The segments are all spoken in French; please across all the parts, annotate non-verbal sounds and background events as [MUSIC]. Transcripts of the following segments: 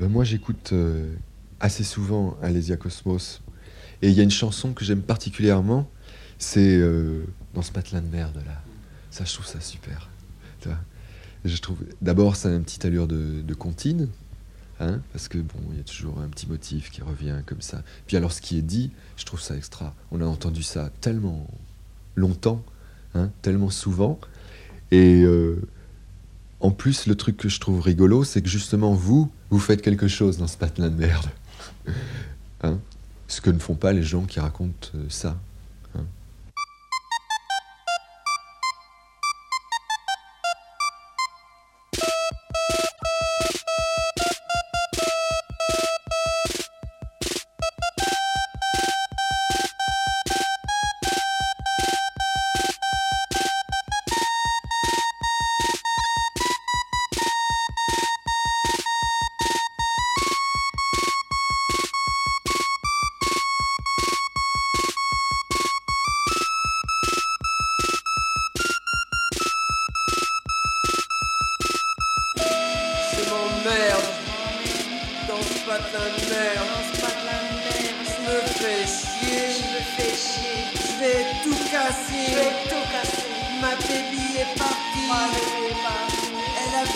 Ben, moi, j'écoute euh, assez souvent Alésia Cosmos. Et il y a une chanson que j'aime particulièrement, c'est euh, dans ce patelin de merde là. Ça, je trouve ça super. Tu vois je trouve, d'abord, ça a une petite allure de, de comptine, hein, parce que bon, il y a toujours un petit motif qui revient comme ça. Puis alors, ce qui est dit, je trouve ça extra. On a entendu ça tellement longtemps, hein, tellement souvent, et euh, en plus, le truc que je trouve rigolo, c'est que justement, vous, vous faites quelque chose dans ce patelin de merde. [LAUGHS] Hein? Ce que ne font pas les gens qui racontent euh, ça.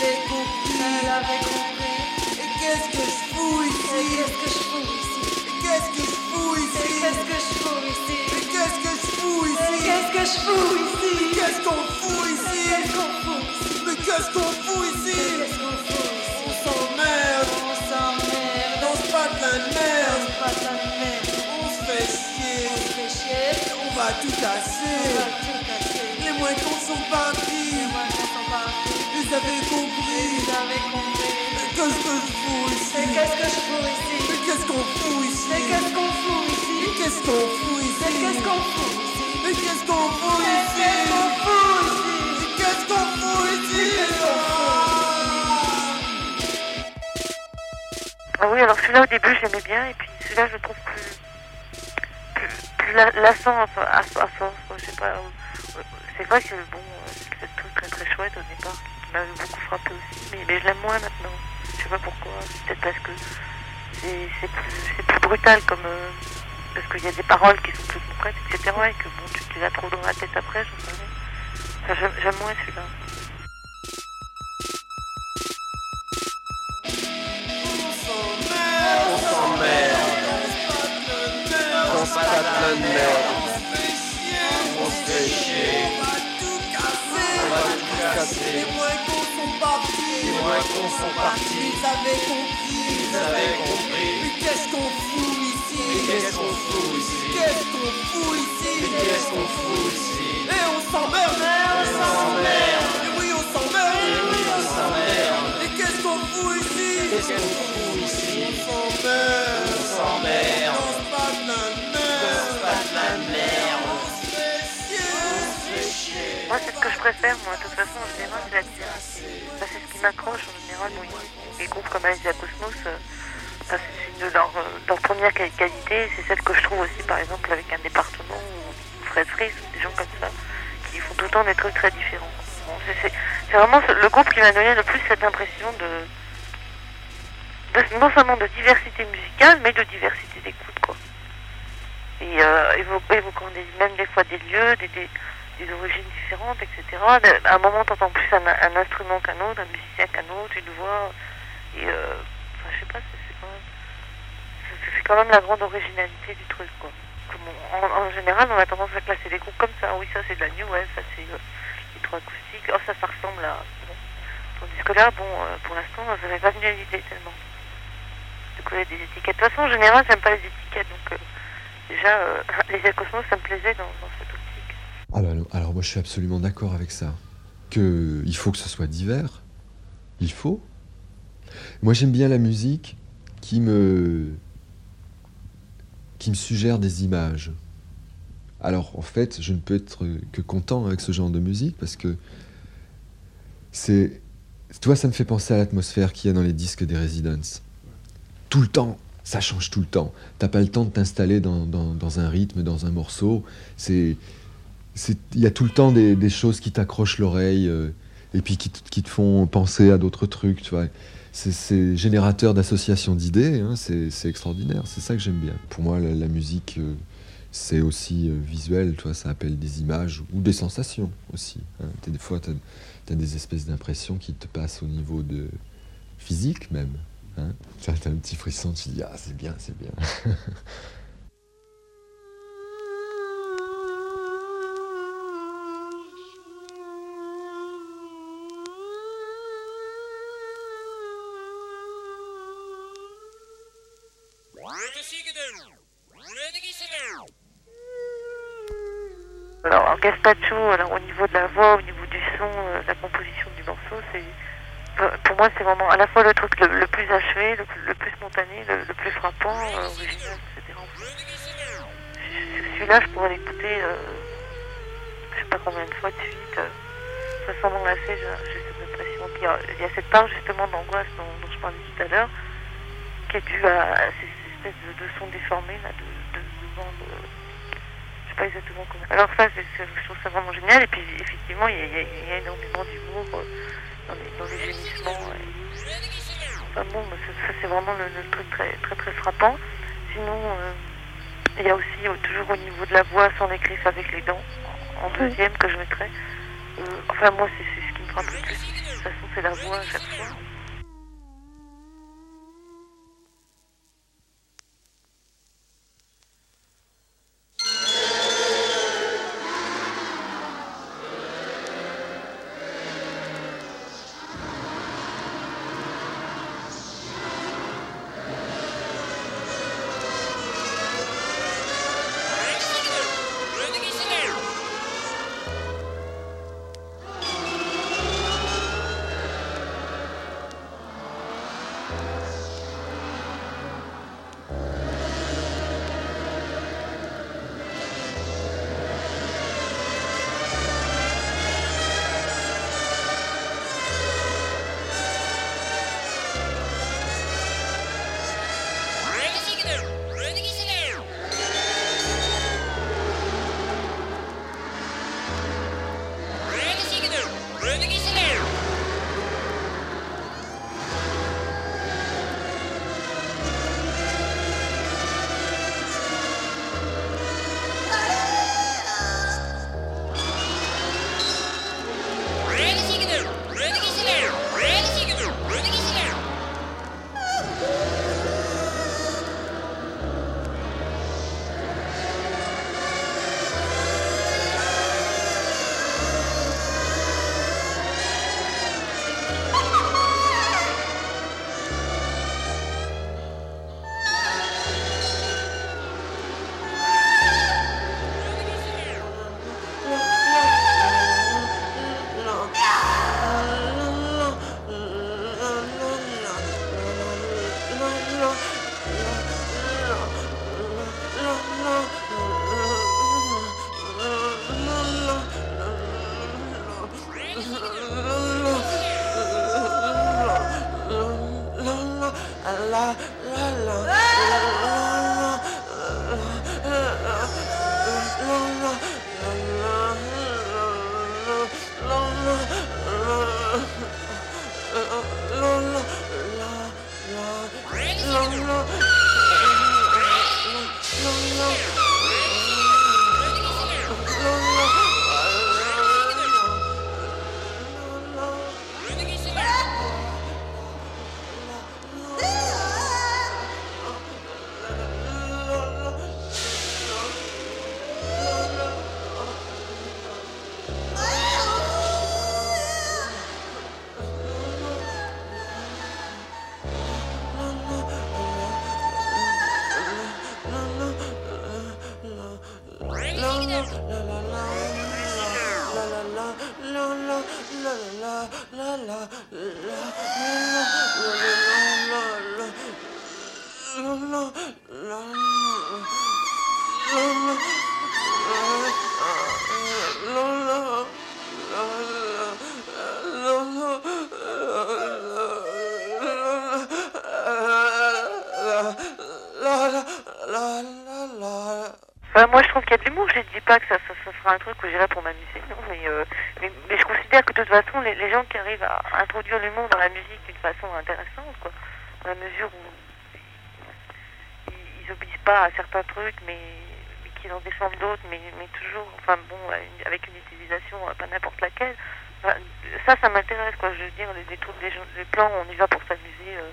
Elle avait compris. Et qu'est-ce que je fous ici Et qu'est-ce que je fous ici Et qu'est-ce que je fous ici Et qu'est-ce que je fous ici Et qu'est-ce que je fous ici Qu'est-ce que je fous ici Qu'est-ce qu'on fout ici Mais qu'est-ce qu'on fout ici On s'emmerde. Dans ce patelin de merde. On se fait chier. On va tout casser. Les moins cons sont partis Ils avaient compris Mais qu'est-ce que je fous ici Qu'est-ce que je fous ici Mais qu'est-ce qu'on fout ici Mais qu'est-ce qu'on fout ici Mais qu'est-ce qu'on fout ici Mais qu'est-ce qu'on fout ici Mais qu'est-ce qu'on fout ici Qu'est-ce qu'on fout ici Mais qu'est-ce qu'on fout ici Ah oui, alors celui-là au début j'aimais bien, et puis celui-là je le trouve plus, plus, plus la- lassant à, à, à. Je sais pas. euh, euh, C'est vrai que bon, euh, truc très chouette au départ, qui m'avait beaucoup frappé aussi, mais, je l'aime moins maintenant. Je sais pas pourquoi. Peut-être parce que c'est plus, brutal comme. euh, parce qu'il y a des paroles qui sont plus concrètes, etc. Et que bon, tu, tu l'as trop dans la tête après, j'en sais. Enfin, j'aime- moins celui-là. Casser Les moins cons sont partis. Les moins cons sont partis. Ils avaient compris. Ils avaient compris. Mais qu'est-ce qu'on fout ici? Mais qu'est-ce qu'on fout ici? Qu'est-ce qu'on fout ici? Mais qu'est-ce qu'on fout ici? Et on s'emmerde on s'emmerde Et oui on s'emmerde Et oui on s'emmerde Et qu'est-ce qu'on fout ici? Qu'est-ce qu'on fout ici? On s'emmerde On s'emmerde Dans ce patelin de merde Dans ce patelin de merde On se fait chier. On se fait chier Moi. De toute façon, en général, c'est la diversité. Ça, c'est ce qui m'accroche, en général. Les groupes comme Asia Cosmos, euh, c'est une de leurs euh, premières quali- qualités. C'est celle que je trouve aussi, par exemple, avec un département ou Fred Fries, ou des gens comme ça, qui font tout le temps des trucs très différents. C'est- vraiment le groupe qui m'a donné le plus cette impression de, de- non seulement de diversité musicale, mais de diversité d'écoute, quoi. Et euh, évo- évoquant même des fois des lieux, des, des, des origines différentes, etc. À un moment, t'entends plus un, un instrument qu'un autre, un musicien qu'un autre, une voix. Et euh, enfin, je sais pas, c'est quand même, quand même la grande originalité du truc, quoi. En, général, on a tendance à classer les groupes comme ça. Oui, ça c'est de la new wave, ça c'est euh, électroacoustique. Oh, ça, ça ressemble à. Bon. Tandis que là, bon, euh, pour l'instant, ça pas venu à l'idée tellement. De coller des étiquettes. De toute façon, en général, j'aime pas les étiquettes, donc euh, déjà, [LAUGHS] les Cosmos, ça me plaisait dans, dans cette optique. Alors, moi je suis absolument d'accord avec ça. Que il faut que ce soit divers. Il faut. Moi j'aime bien la musique qui me qui me suggère des images. Alors en fait, je ne peux être que content avec ce genre de musique parce que c'est toi ça me fait penser à l'atmosphère qu'il y a dans les disques des Residents. Tout le temps, ça change tout le temps. T'as pas le temps de t'installer dans, dans- un rythme, dans un morceau. C'est- il y a tout le temps des, choses qui t'accrochent l'oreille euh, et puis qui, te- font penser à d'autres trucs, tu vois. c'est- générateur d'associations d'idées, hein, c'est extraordinaire, c'est ça que j'aime bien. Pour moi, la, musique, euh, c'est aussi euh, visuel, toi, ça appelle des images ou des sensations aussi. hein. Des fois, tu as, des espèces d'impressions qui te passent au niveau de physique même. Hein. Tu as, un petit frisson, tu dis, ah, c'est bien, c'est bien. [LAUGHS] Gaspacho, alors au niveau de la voix, au niveau du son, euh, la composition du morceau, c'est pour moi c'est vraiment à la fois le truc le, plus achevé, le, plus- spontané, le, plus frappant, euh, original, etc. Celui-là, je pourrais l'écouter, euh, je sais pas combien de fois de suite, euh, sans m'en lasser. J'ai cette impression il y a cette part justement d'angoisse dont, je parlais tout à l'heure, qui est due à, ces, ces espèces de, sons déformés de, de, de. Je sais pas exactement comment. Alors ça, je trouve ça vraiment génial. Et puis effectivement, il y a, il y énormément d'humour euh, dans, les, dans les gémissements. Enfin bon, ça, ça, c'est vraiment le, le truc très très très frappant. Sinon, euh, il y a aussi euh, toujours au niveau de la voix sans les griffes avec les dents, en deuxième que je mettrais. Euh, enfin moi, c'est c'est ce qui me frappe le plus. De toute façon, c'est la voix à chaque fois. Enfin, moi, je trouve qu'il y a de l'humour. Je ne dis pas que ça, ça, ça sera un truc où j'irai pour m'amuser, non, mais, euh, mais, je considère que de toute façon, les, les gens qui arrivent à introduire l'humour dans la musique d'une façon intéressante, quoi, dans la mesure où ils, ils obéissent pas à certains trucs, mais, qu'ils en défendent d'autres, mais, mais toujours, enfin bon, avec une utilisation pas n'importe laquelle. Ça, ça m'intéresse, quoi. Je veux dire, les, les trucs, les, plans, on y va pour s'amuser, euh,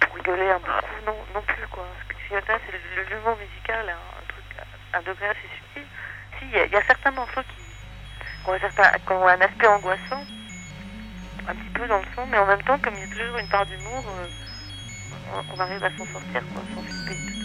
pour, rigoler un peu, non, non plus, quoi. C'est le- l'humour musical, un, truc, un degré assez subtil. Si, il y, a- certains morceaux qui, qui ont, un certain- qui ont un aspect angoissant, un petit peu dans le son, mais en même temps, comme il y a toujours une part d'humour, euh, on, on arrive à s'en sortir, quoi, sans flipper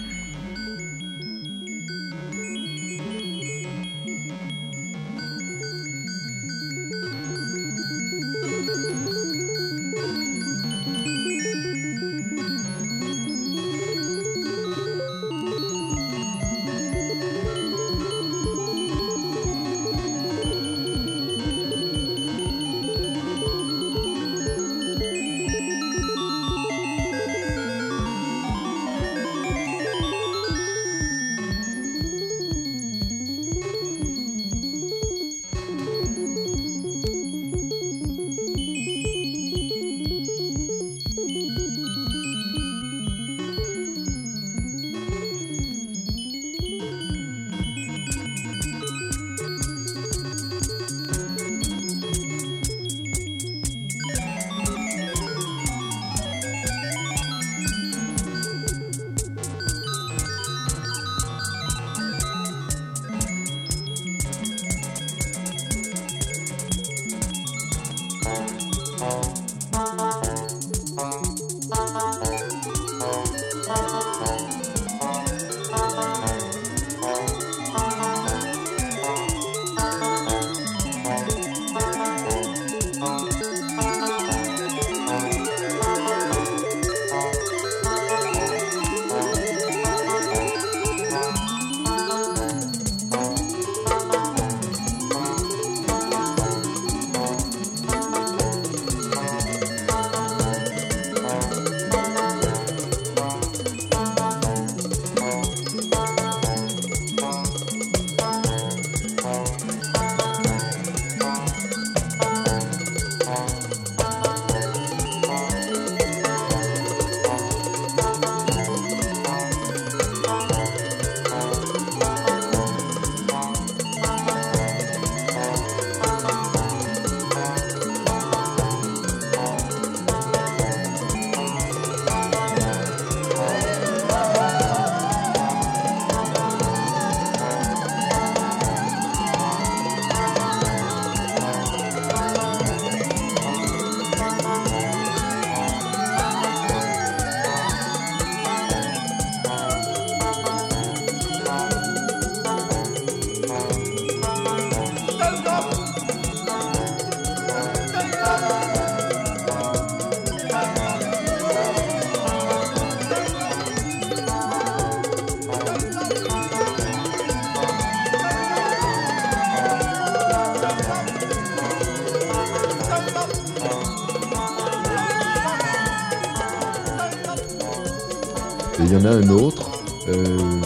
Et il y en a un autre, euh,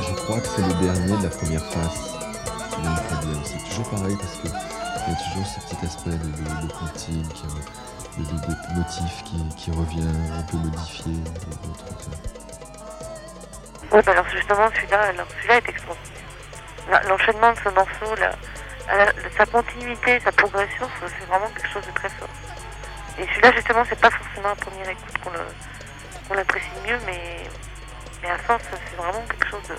je crois que c'est le dernier de la première bien. C'est toujours pareil parce que il y a toujours ce petit aspect de, de, de motif qui, revient un peu modifié. Oui, bah alors justement, celui-là, celui-là est extraordinaire. La- L'enchaînement de ce morceau, la, la- sa continuité, sa progression, c'est vraiment quelque chose de très fort. Et celui-là, justement, c'est pas forcément à première écoute qu'on le- qu'on l'apprécie mieux, mais, à force, c'est vraiment quelque chose de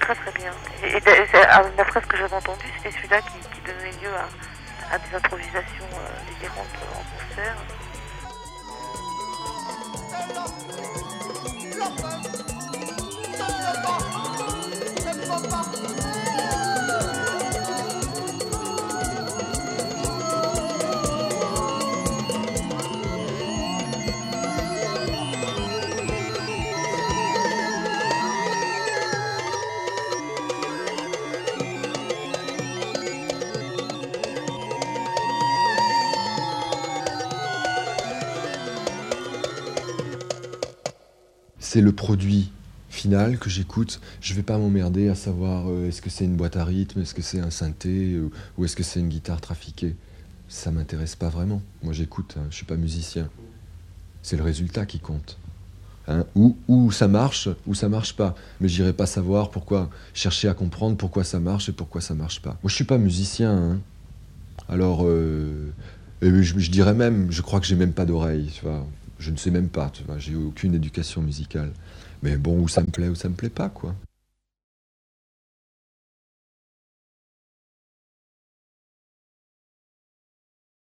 très très bien. Et, ah, d'après ce que j'avais entendu, c'était celui-là qui, donnait lieu à, à des improvisations euh, délirantes en concert. C'est le produit final que j'écoute, je vais pas m'emmerder à savoir euh, est-ce que c'est une boîte à rythme, est-ce que c'est un synthé ou, ou est-ce que c'est une guitare trafiquée. Ça m'intéresse pas vraiment. Moi j'écoute, hein, je suis pas musicien. C'est le résultat qui compte. Hein, ou, ça marche, ou ça marche pas. Mais j'irai pas savoir pourquoi, chercher à comprendre pourquoi ça marche et pourquoi ça marche pas. Moi je suis pas musicien. hein. Alors, euh, je, je dirais même, je crois que j'ai même pas d'oreille. Tu vois. Je ne sais même pas. Tu vois. J'ai aucune éducation musicale. Mais bon, où ça me plaît, ou ça me plaît pas, quoi.